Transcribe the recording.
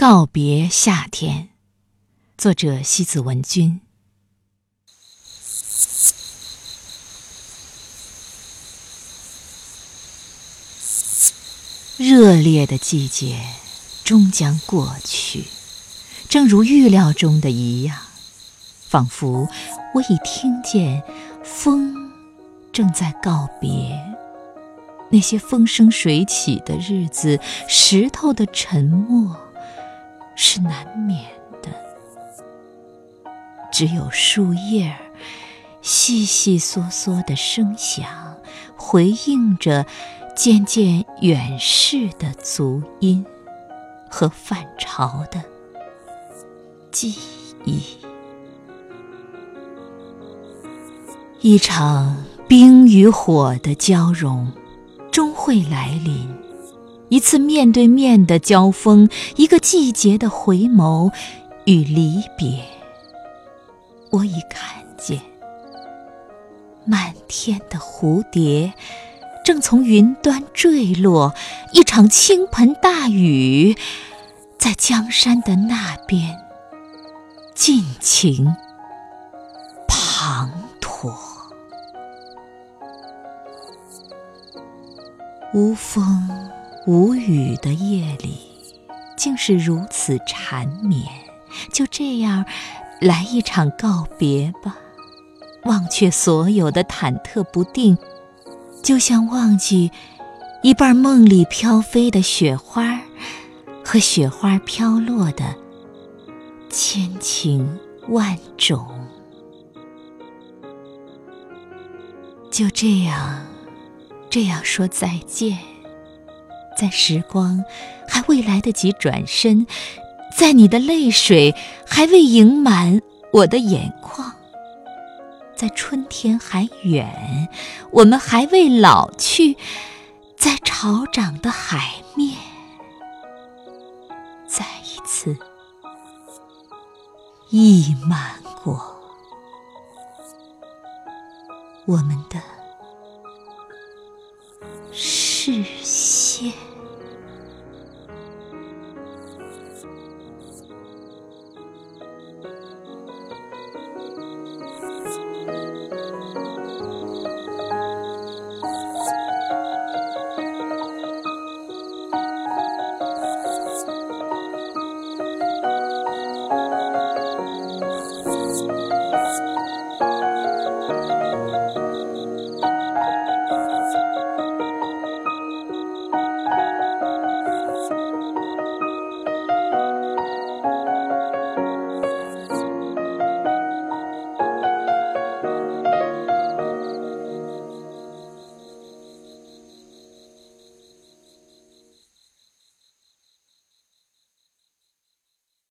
告别夏天，作者西子文君。热烈的季节终将过去，正如预料中的一样，仿佛我已听见风正在告别。那些风生水起的日子，石头的沉默是难免的。只有树叶儿细细嗦嗦的声响，回应着渐渐远逝的足音和返潮的记忆。一场冰与火的交融。终会来临，一次面对面的交锋，一个季节的回眸与离别。我已看见，漫天的蝴蝶正从云端坠落，一场倾盆大雨在江山的那边尽情滂沱。无风无语的夜里，竟是如此缠绵。就这样，来一场告别吧。忘却所有的忐忑不定，就像忘记一半梦里飘飞的雪花和雪花飘落的千情万种。就这样。这样说再见，在时光还未来得及转身，在你的泪水还未盈满我的眼眶，在春天还远，我们还未老去，在潮涨的海面，再一次溢满过我们的。视线。